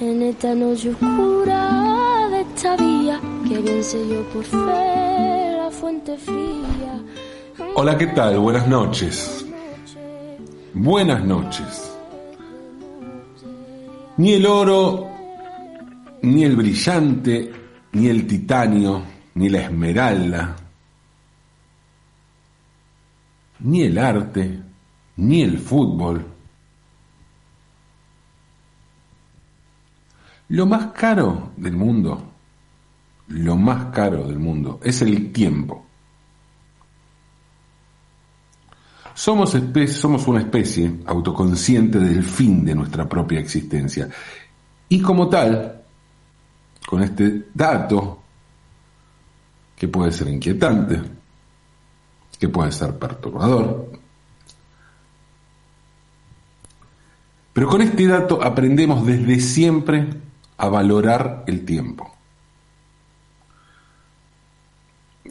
en esta noche oscura de esta vía que bien yo por fe la fuente fría. Hola, ¿qué tal? Buenas noches. Buenas noches. Ni el oro, ni el brillante, ni el titanio, ni la esmeralda, ni el arte, ni el fútbol. Lo más caro del mundo, lo más caro del mundo es el tiempo. Somos, una especie autoconsciente del fin de nuestra propia existencia. Y como tal, con este dato, que puede ser inquietante, que puede ser perturbador, pero con este dato aprendemos desde siempre a valorar el tiempo.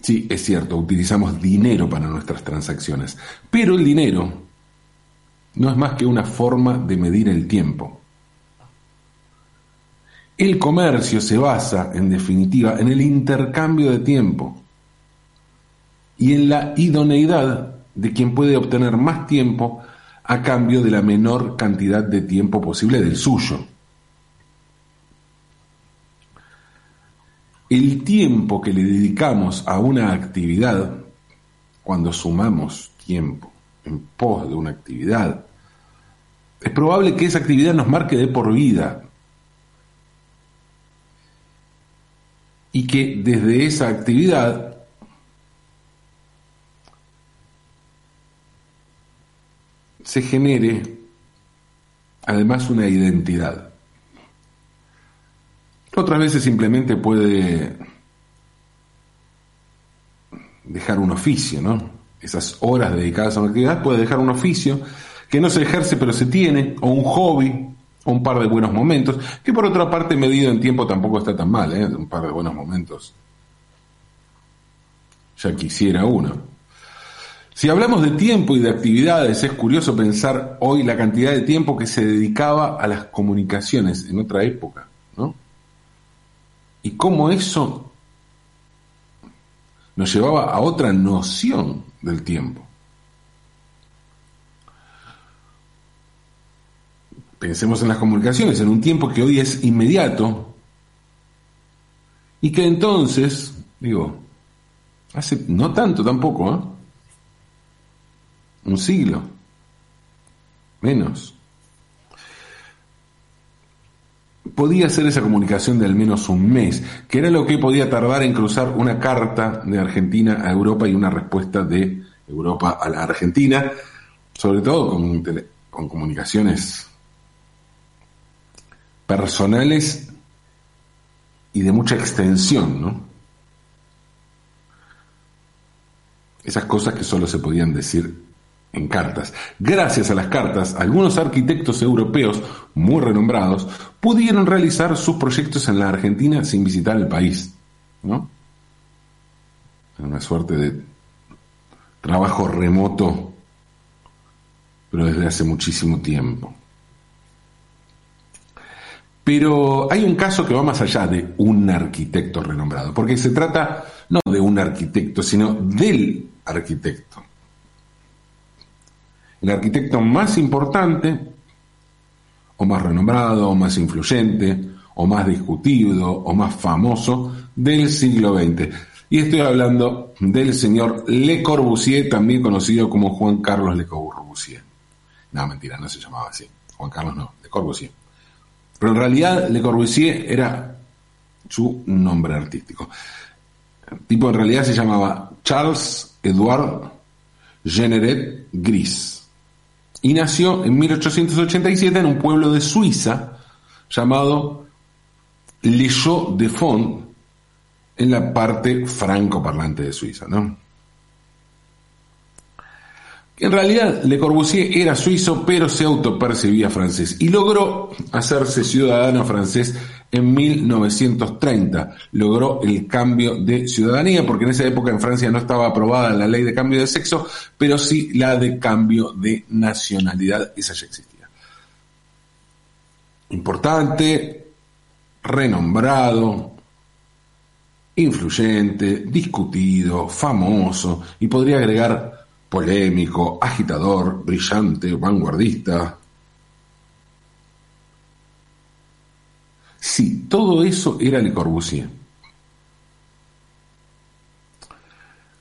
Sí, es cierto, utilizamos dinero para nuestras transacciones, pero el dinero no es más que una forma de medir el tiempo. El comercio se basa, en definitiva, en el intercambio de tiempo y en la idoneidad de quien puede obtener más tiempo a cambio de la menor cantidad de tiempo posible del suyo. El tiempo que le dedicamos a una actividad, cuando sumamos tiempo en pos de una actividad, es probable que esa actividad nos marque de por vida y que desde esa actividad se genere además una identidad. Otras veces simplemente puede dejar un oficio, ¿no? Esas horas dedicadas a una actividad puede dejar un oficio que no se ejerce pero se tiene, o un hobby, o un par de buenos momentos, que por otra parte medido en tiempo tampoco está tan mal, ¿eh? Un par de buenos momentos. Ya quisiera uno. Si hablamos de tiempo y de actividades, es curioso pensar hoy la cantidad de tiempo que se dedicaba a las comunicaciones en otra época. Y cómo eso nos llevaba a otra noción del tiempo. Pensemos en las comunicaciones, en un tiempo que hoy es inmediato y que entonces, digo, hace no tanto tampoco, ¿eh? un siglo, menos, podía hacer esa comunicación de al menos un mes, que era lo que podía tardar en cruzar una carta de Argentina a Europa y una respuesta de Europa a la Argentina, sobre todo con, con comunicaciones personales y de mucha extensión, ¿no? Esas cosas que solo se podían decir en cartas. Gracias a las cartas, algunos arquitectos europeos muy renombrados pudieron realizar sus proyectos en la Argentina sin visitar el país. ¿no? Una suerte de trabajo remoto, pero desde hace muchísimo tiempo. Pero hay un caso que va más allá de un arquitecto renombrado, porque se trata no de un arquitecto, sino del arquitecto el arquitecto más importante, o más renombrado, o más influyente, o más discutido, o más famoso del siglo XX. Y estoy hablando del señor Le Corbusier, también conocido como Juan Carlos Le Corbusier. No, mentira, no se llamaba así. Juan Carlos no, Le Corbusier. Pero en realidad Le Corbusier era su nombre artístico. El tipo en realidad se llamaba Charles Edouard Generet Gris y nació en 1887 en un pueblo de Suiza llamado Les de Fond, en la parte franco-parlante de Suiza, ¿no? En realidad, Le Corbusier era suizo, pero se autopercibía francés y logró hacerse ciudadano francés en 1930. Logró el cambio de ciudadanía, porque en esa época en Francia no estaba aprobada la ley de cambio de sexo, pero sí la de cambio de nacionalidad, esa ya existía. Importante, renombrado, influyente, discutido, famoso y podría agregar polémico, agitador, brillante, vanguardista. Sí, todo eso era Le Corbusier.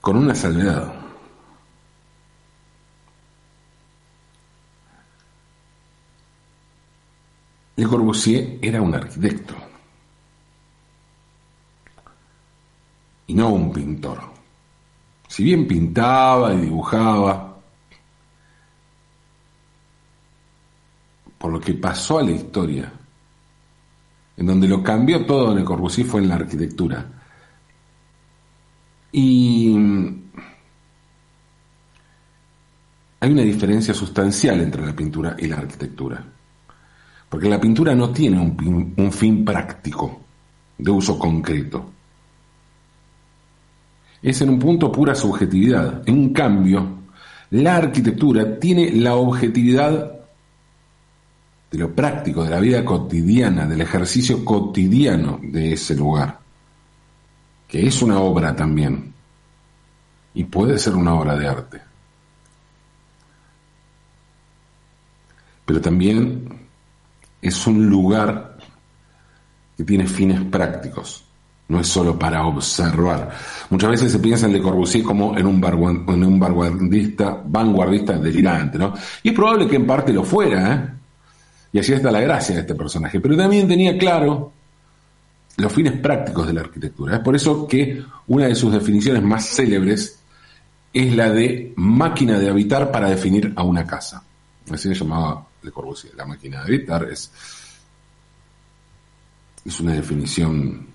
Con una salvedad. Le Corbusier era un arquitecto y no un pintor. Si bien pintaba y dibujaba, por lo que pasó a la historia, en donde lo cambió todo Le Corbusier fue en la arquitectura. Y hay una diferencia sustancial entre la pintura y la arquitectura. Porque la pintura no tiene un, fin práctico, de uso concreto. Es en un punto pura subjetividad. En cambio, la arquitectura tiene la objetividad de lo práctico, de la vida cotidiana, del ejercicio cotidiano de ese lugar, que es una obra también, y puede ser una obra de arte. Pero también es un lugar que tiene fines prácticos, no es solo para observar. Muchas veces se piensa en Le Corbusier como en un, vanguardista, vanguardista delirante, ¿no? Y es probable que en parte lo fuera, ¿eh? Y así está la gracia de este personaje. Pero también tenía claro los fines prácticos de la arquitectura. Es por eso que una de sus definiciones más célebres es la de máquina de habitar para definir a una casa. Así se llamaba Le Corbusier. La máquina de habitar es, es una definición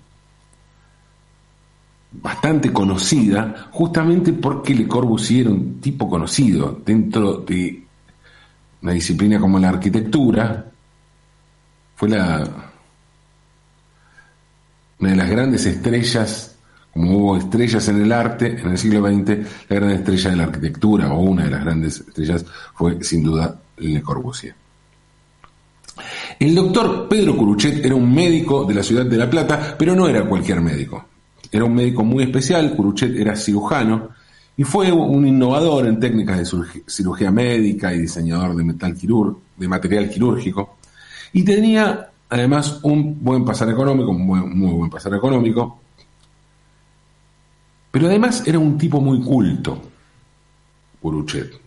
bastante conocida, justamente porque Le Corbusier era un tipo conocido dentro de una disciplina como la arquitectura. Fue una de las grandes estrellas, como hubo estrellas en el arte en el siglo XX, la gran estrella de la arquitectura, o una de las grandes estrellas, fue sin duda Le Corbusier. El doctor Pedro Curuchet era un médico de la ciudad de La Plata, pero no era cualquier médico. Era un médico muy especial, Curuchet era cirujano y fue un innovador en técnicas de cirugía médica y diseñador de, metal de material quirúrgico. Y tenía además un buen pasar económico, un muy buen pasar económico. Pero además era un tipo muy culto, Curuchet.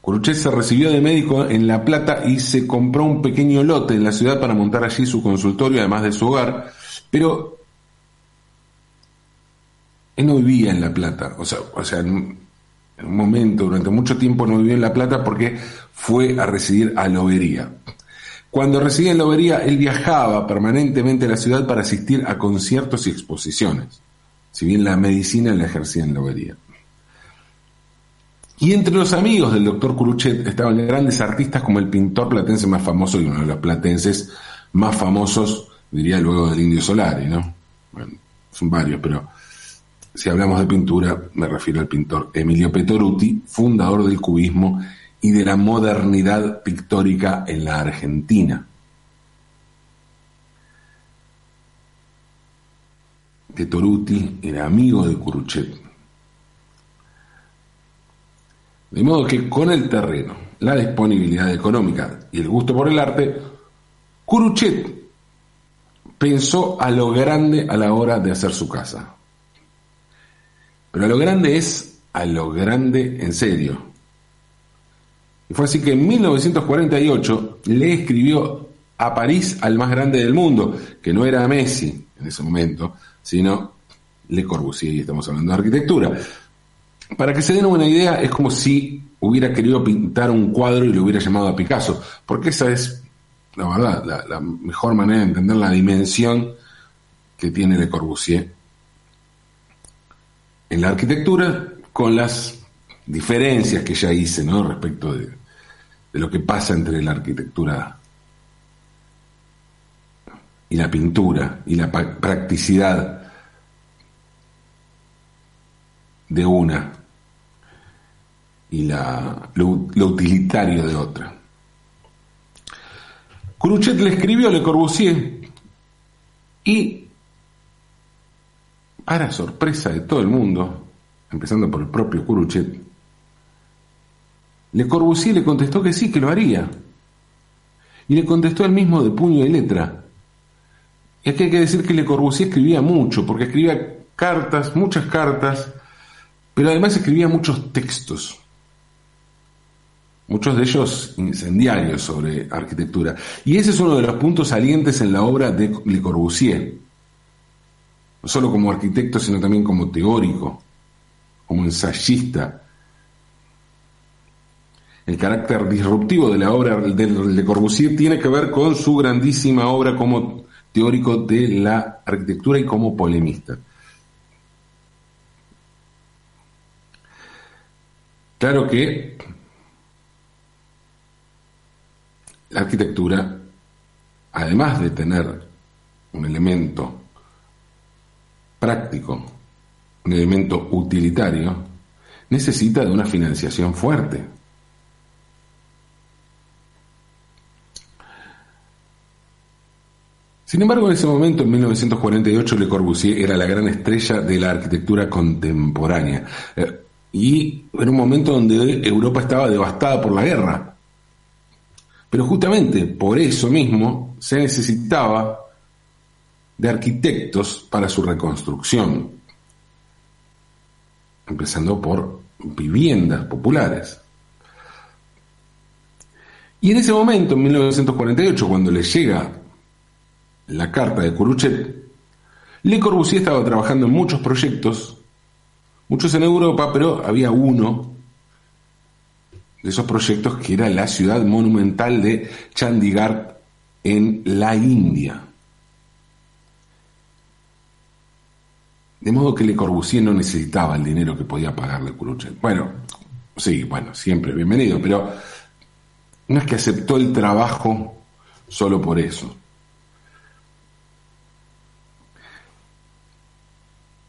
Curuchet se recibió de médico en La Plata y se compró un pequeño lote en la ciudad para montar allí su consultorio, además de su hogar, pero él no vivía en La Plata, o sea, o sea un momento, durante mucho tiempo no vivió en La Plata porque fue a residir a Lobería. Cuando residía en Lobería, él viajaba permanentemente a la ciudad para asistir a conciertos y exposiciones, si bien la medicina la ejercía en Lobería. Y entre los amigos del doctor Curuchet estaban grandes artistas como el pintor platense más famoso y uno de los platenses más famosos, diría luego del Indio Solari, ¿no? Bueno, son varios, pero si hablamos de pintura, me refiero al pintor Emilio Petoruti, fundador del cubismo y de la modernidad pictórica en la Argentina. Petoruti era amigo de Curuchet De modo que con el terreno, la disponibilidad económica y el gusto por el arte, Curuchet pensó a lo grande a la hora de hacer su casa. Pero a lo grande es a lo grande en serio. Y fue así que en 1948 le escribió a París al más grande del mundo, que no era Messi en ese momento, sino Le Corbusier, y estamos hablando de arquitectura. Para que se den una idea, es como si hubiera querido pintar un cuadro y lo hubiera llamado a Picasso, porque esa es, la verdad, la, mejor manera de entender la dimensión que tiene Le Corbusier en la arquitectura, con las diferencias que ya hice ¿no? respecto de, de lo que pasa entre la arquitectura y la pintura y la practicidad de una y la, lo, utilitario de otra. Cruchet le escribió Le Corbusier Y, para sorpresa de todo el mundo, empezando por el propio Kuruchet, Le Corbusier le contestó que sí, que lo haría. Y le contestó el mismo de puño y letra. Y aquí hay que decir que Le Corbusier escribía mucho, porque escribía cartas, muchas cartas, pero además escribía muchos textos, muchos de ellos incendiarios sobre arquitectura. Y ese es uno de los puntos salientes en la obra de Le Corbusier, no solo como arquitecto, sino también como teórico, como ensayista. El carácter disruptivo de la obra de Le Corbusier tiene que ver con su grandísima obra como teórico de la arquitectura y como polemista. Claro que la arquitectura, además de tener un elemento práctico, un elemento utilitario, necesita de una financiación fuerte. Sin embargo, en ese momento, en 1948, Le Corbusier era la gran estrella de la arquitectura contemporánea. Eh, y en un momento donde Europa estaba devastada por la guerra. Pero justamente por eso mismo se necesitaba de arquitectos para su reconstrucción, empezando por viviendas populares. Y en ese momento, en 1948, cuando le llega la carta de Curuchet, Le Corbusier estaba trabajando en muchos proyectos muchos en Europa, pero había uno de esos proyectos que era la ciudad monumental de Chandigarh en la India. De modo que Le Corbusier no necesitaba el dinero que podía pagarle Kuruchet. Bueno, sí, bueno, siempre bienvenido, pero no es que aceptó el trabajo solo por eso.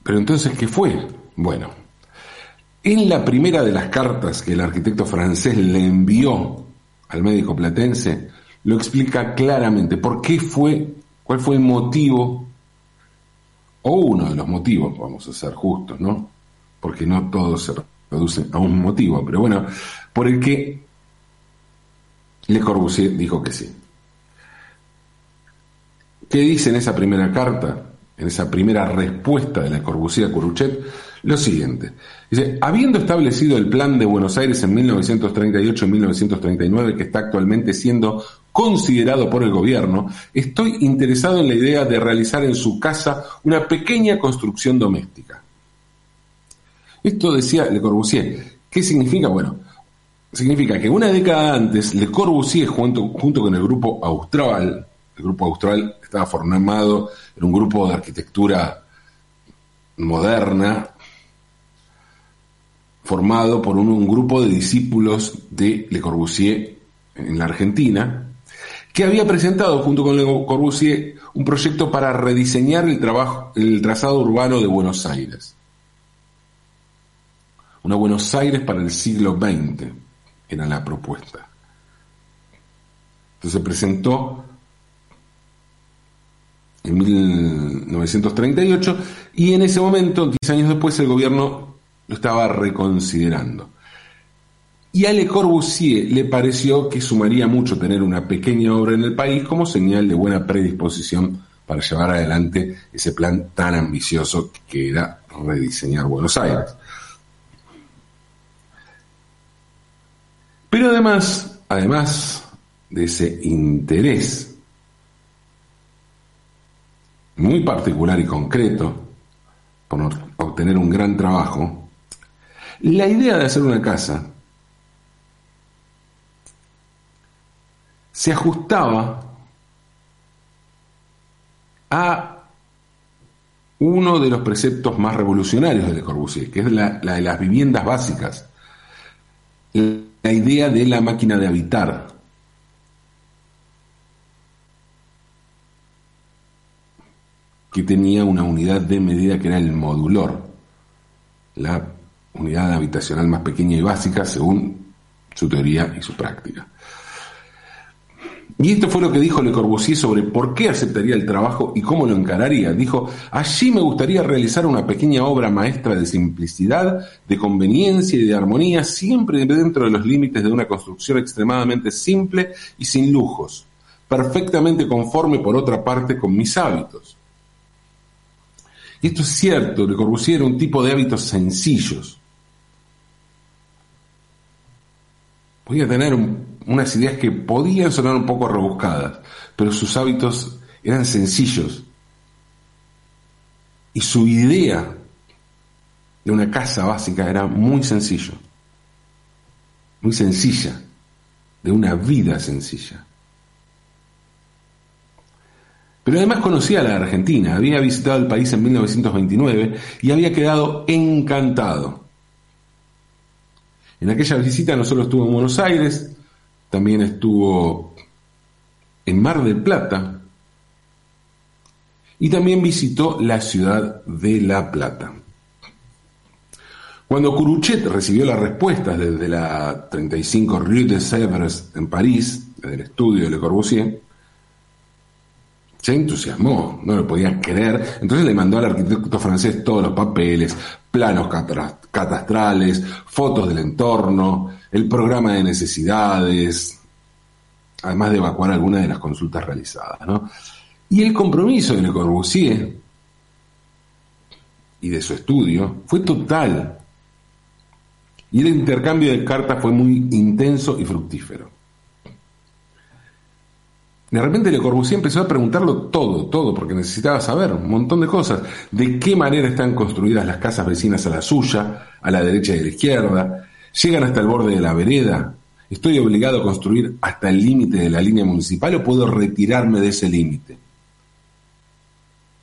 Pero entonces, ¿qué fue? Bueno, en la primera de las cartas que el arquitecto francés le envió al médico platense, lo explica claramente por qué fue, cuál fue el motivo, o uno de los motivos, vamos a ser justos, ¿no? Porque no todo se reduce a un motivo, pero bueno, por el que Le Corbusier dijo que sí. ¿Qué dice en esa primera carta? En esa primera respuesta de Le Corbusier a Curuchet, lo siguiente. Dice, habiendo establecido el plan de Buenos Aires en 1938 y 1939, que está actualmente siendo considerado por el gobierno, estoy interesado en la idea de realizar en su casa una pequeña construcción doméstica. Esto decía Le Corbusier. ¿Qué significa? Bueno, significa que una década antes Le Corbusier, junto, junto con el grupo Austral, el grupo Austral estaba formado en un grupo de arquitectura moderna, formado por un, grupo de discípulos de Le Corbusier en la Argentina, que había presentado junto con Le Corbusier un proyecto para rediseñar el, trabajo, el trazado urbano de Buenos Aires. Una Buenos Aires para el siglo XX era la propuesta. Entonces se presentó en 1938 y en ese momento, 10 años después, el gobierno lo estaba reconsiderando. Y a Le Corbusier le pareció que sumaría mucho tener una pequeña obra en el país como señal de buena predisposición para llevar adelante ese plan tan ambicioso que era rediseñar Buenos Aires. Pero además, además de ese interés muy particular y concreto por obtener un gran trabajo, la idea de hacer una casa se ajustaba a uno de los preceptos más revolucionarios de Le Corbusier, que es la, de las viviendas básicas, la idea de la máquina de habitar. que tenía una unidad de medida que era el modulor, la unidad habitacional más pequeña y básica según su teoría y su práctica. Y esto fue lo que dijo Le Corbusier sobre por qué aceptaría el trabajo y cómo lo encararía. Dijo, allí me gustaría realizar una pequeña obra maestra de simplicidad, de conveniencia y de armonía, siempre dentro de los límites de una construcción extremadamente simple y sin lujos, perfectamente conforme por otra parte con mis hábitos. Y esto es cierto, Le Corbusier era un tipo de hábitos sencillos. Podía tener unas ideas que podían sonar un poco rebuscadas, pero sus hábitos eran sencillos. Y su idea de una casa básica era muy sencillo, muy sencilla, de una vida sencilla. Pero además conocía a la Argentina, había visitado el país en 1929 y había quedado encantado. En aquella visita no solo estuvo en Buenos Aires, también estuvo en Mar del Plata y también visitó la ciudad de La Plata. Cuando Curuchet recibió las respuestas desde la 35 Rue de Sèvres en París, desde el estudio de Le Corbusier, se entusiasmó, no lo podía creer. Entonces le mandó al arquitecto francés todos los papeles, planos catastrales, fotos del entorno, el programa de necesidades, además de evacuar algunas de las consultas realizadas. Y el compromiso de Le Corbusier y de su estudio fue total. Y el intercambio de cartas fue muy intenso y fructífero. De repente Le Corbusier empezó a preguntarlo todo, todo, porque necesitaba saber un montón de cosas. De qué manera están construidas las casas vecinas a la suya, a la derecha y a la izquierda. Llegan hasta el borde de la vereda. ¿Estoy obligado a construir hasta el límite de la línea municipal o puedo retirarme de ese límite?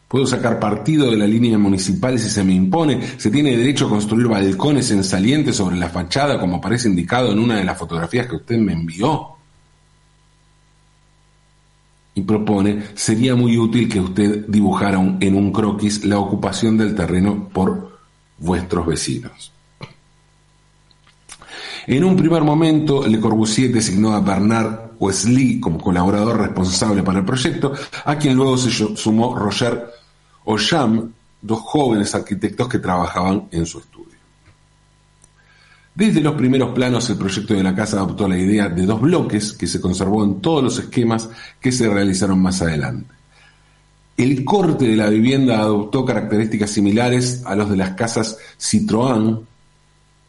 ¿Puedo sacar partido de la línea municipal si se me impone? ¿Se tiene derecho a construir balcones en saliente sobre la fachada como aparece indicado en una de las fotografías que usted me envió? Y propone, sería muy útil que usted dibujara en un croquis la ocupación del terreno por vuestros vecinos. En un primer momento, Le Corbusier designó a Bernard Wesley como colaborador responsable para el proyecto, a quien luego se sumó Roger Osham, dos jóvenes arquitectos que trabajaban en su estudio. Desde los primeros planos, el proyecto de la casa adoptó la idea de dos bloques que se conservó en todos los esquemas que se realizaron más adelante. El corte de la vivienda adoptó características similares a los de las casas Citroën,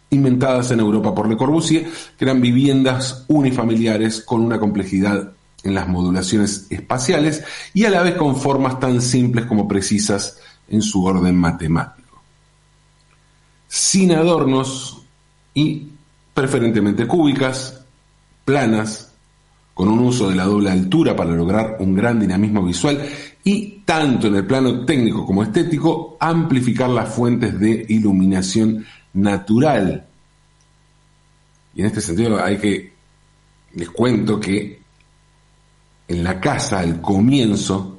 inventadas en Europa por Le Corbusier, que eran viviendas unifamiliares con una complejidad en las modulaciones espaciales y a la vez con formas tan simples como precisas en su orden matemático. Sin adornos, y preferentemente cúbicas, planas, con un uso de la doble altura para lograr un gran dinamismo visual y tanto en el plano técnico como estético, amplificar las fuentes de iluminación natural. Y en este sentido hay que, les cuento que en la casa al comienzo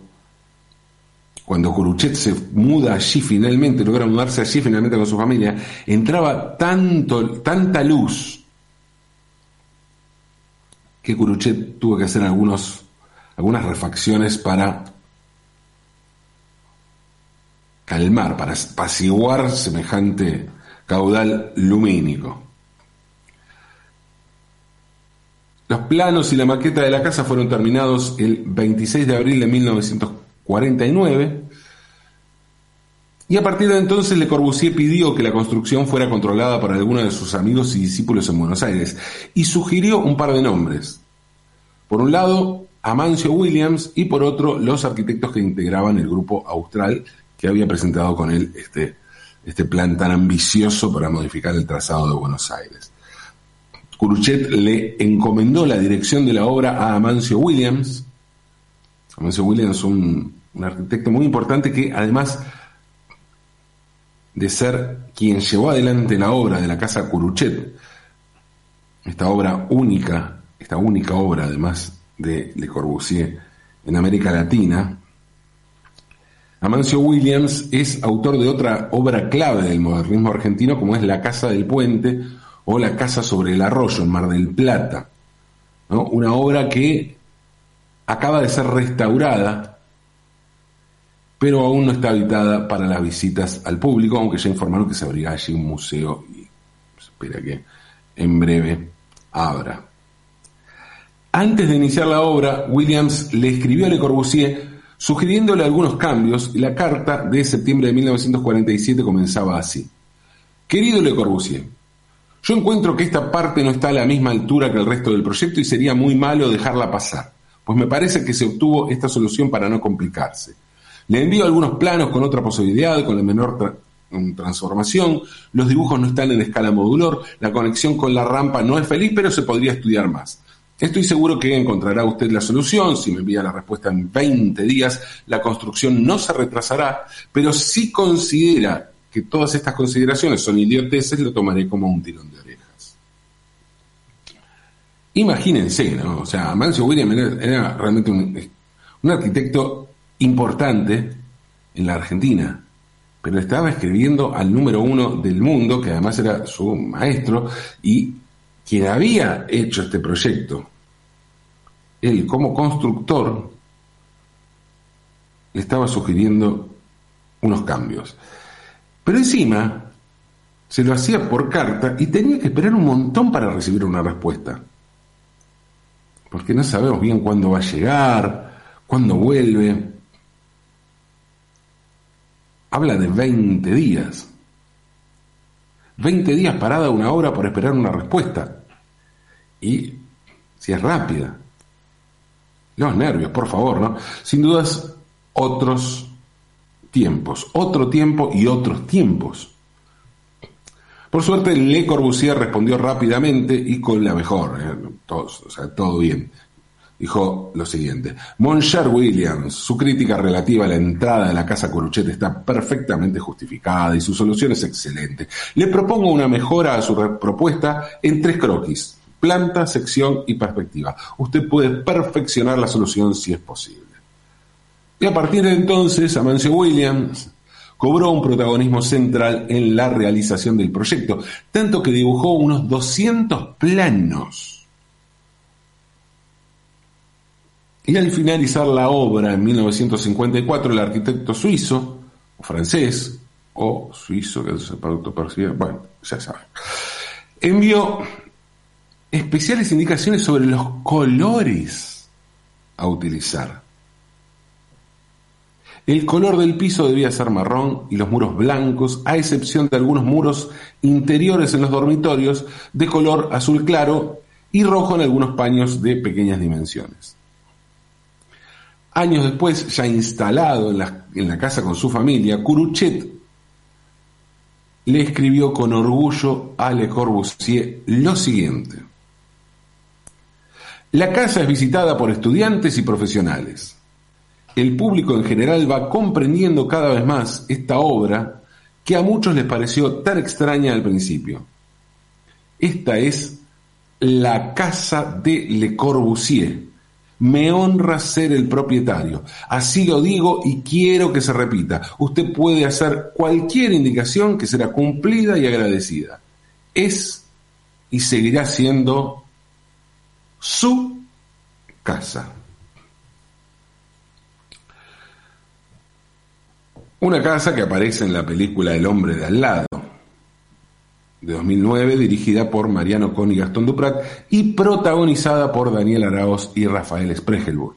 cuando Curuchet se muda allí finalmente, logra mudarse allí finalmente con su familia, entraba tanto, tanta luz que Curuchet tuvo que hacer algunos, algunas refacciones para calmar, para apaciguar semejante caudal lumínico. Los planos y la maqueta de la casa fueron terminados el 26 de abril de 1940 49. Y a partir de entonces Le Corbusier pidió que la construcción fuera controlada por algunos de sus amigos y discípulos en Buenos Aires y sugirió un par de nombres. Por un lado, Amancio Williams y por otro, los arquitectos que integraban el grupo austral que había presentado con él este, este plan tan ambicioso para modificar el trazado de Buenos Aires. Curuchet le encomendó la dirección de la obra a Amancio Williams. Amancio Williams, un un arquitecto muy importante que además de ser quien llevó adelante la obra de la casa Curuchet, esta obra única, esta única obra además de Le Corbusier en América Latina, Amancio Williams es autor de otra obra clave del modernismo argentino como es La Casa del Puente o La Casa sobre el Arroyo en Mar del Plata, una obra que acaba de ser restaurada, pero aún no está habitada para las visitas al público, aunque ya informaron que se abrirá allí un museo y se espera que en breve abra. Antes de iniciar la obra, Williams le escribió a Le Corbusier sugiriéndole algunos cambios y la carta de septiembre de 1947 comenzaba así. Querido Le Corbusier, yo encuentro que esta parte no está a la misma altura que el resto del proyecto y sería muy malo dejarla pasar, pues me parece que se obtuvo esta solución para no complicarse. Le envío algunos planos con otra posibilidad, con la menor transformación, los dibujos no están en escala modular, la conexión con la rampa no es feliz, pero se podría estudiar más. Estoy seguro que encontrará usted la solución. Si me envía la respuesta en 20 días, la construcción no se retrasará, pero si considera que todas estas consideraciones son idioteces, lo tomaré como un tirón de orejas. Imagínense, ¿no? O sea, Mancio William era, realmente un arquitecto importante en la Argentina, pero estaba escribiendo al número uno del mundo, que además era su maestro, y quien había hecho este proyecto, él como constructor, le estaba sugiriendo unos cambios. Pero encima se lo hacía por carta y tenía que esperar un montón para recibir una respuesta. Porque no sabemos bien cuándo va a llegar, cuándo vuelve. Habla de 20 días. 20 días parada una hora por esperar una respuesta. Y si es rápida. Los nervios, por favor, ¿no? Sin dudas, otros tiempos, otro tiempo y otros tiempos. Por suerte, Le Corbusier respondió rápidamente y con la mejor, ¿eh? o sea, todo bien. Dijo lo siguiente, Moncher Williams, su crítica relativa a la entrada de la casa Coruchet está perfectamente justificada y su solución es excelente. Le propongo una mejora a su propuesta en tres croquis planta, sección y perspectiva. Usted puede perfeccionar la solución si es posible. Y a partir de entonces, Amancio Williams cobró un protagonismo central en la realización del proyecto, tanto que dibujó unos 200 planos. Y al finalizar la obra en 1954, el arquitecto suizo, o francés, o suizo, que se bueno, ya saben, envió especiales indicaciones sobre los colores a utilizar. El color del piso debía ser marrón y los muros blancos, a excepción de algunos muros interiores en los dormitorios de color azul claro y rojo en algunos paños de pequeñas dimensiones. Años después, ya instalado en la, casa con su familia, Curuchet le escribió con orgullo a Le Corbusier lo siguiente. La casa es visitada por estudiantes y profesionales. El público en general va comprendiendo cada vez más esta obra que a muchos les pareció tan extraña al principio. Esta es la casa de Le Corbusier. Me honra ser el propietario. Así lo digo y quiero que se repita. Usted puede hacer cualquier indicación que será cumplida y agradecida. Es y seguirá siendo su casa. Una casa que aparece en la película El hombre de al lado, de 2009, dirigida por Mariano Con y Gastón Duprat y protagonizada por Daniel Araos y Rafael Spregelburg.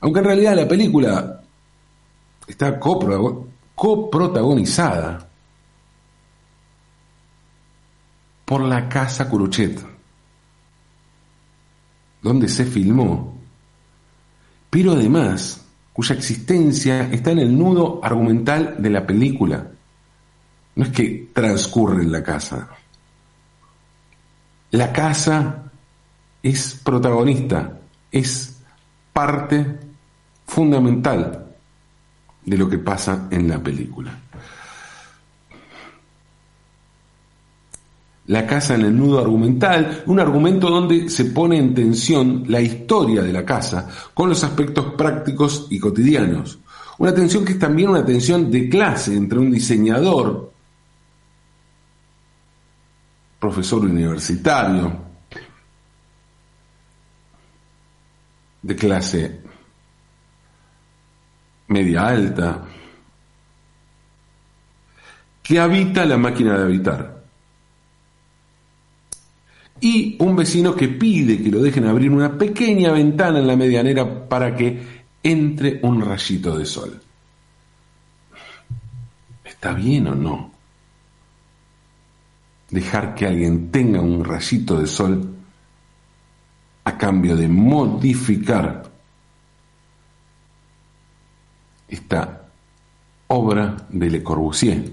Aunque en realidad la película está coprotagonizada por la Casa Curuchet donde se filmó, pero además cuya existencia está en el nudo argumental de la película. No es que transcurre en la casa. La casa es protagonista, es parte fundamental de lo que pasa en la película. la casa en el nudo argumental, un argumento donde se pone en tensión la historia de la casa con los aspectos prácticos y cotidianos. Una tensión que es también una tensión de clase entre un diseñador, profesor universitario, de clase media alta, que habita la máquina de habitar. Y un vecino que pide que lo dejen abrir una pequeña ventana en la medianera para que entre un rayito de sol. ¿Está bien o no? Dejar que alguien tenga un rayito de sol a cambio de modificar esta obra de Le Corbusier,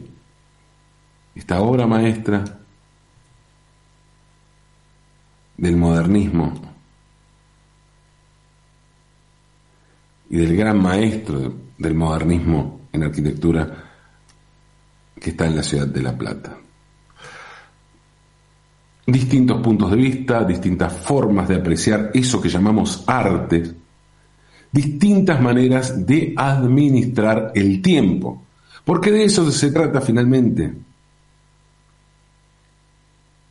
esta obra maestra del modernismo y del gran maestro del modernismo en arquitectura que está en la ciudad de La Plata. Distintos puntos de vista, distintas formas de apreciar eso que llamamos arte, distintas maneras de administrar el tiempo, porque de eso se trata finalmente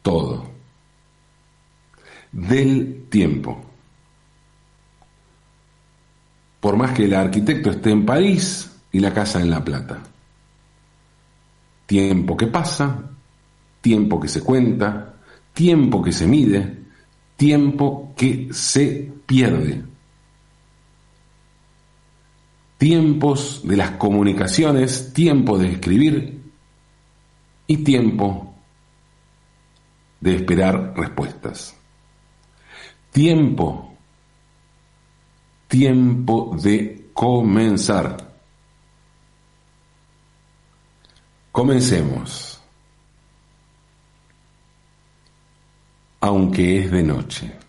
todo, del tiempo. Por más que el arquitecto esté en París y la casa en La Plata. Tiempo que pasa, tiempo que se cuenta, tiempo que se mide, tiempo que se pierde tiempos de las comunicaciones, tiempo de escribir y tiempo de esperar respuestas. Tiempo, tiempo de comenzar. Comencemos, aunque es de noche.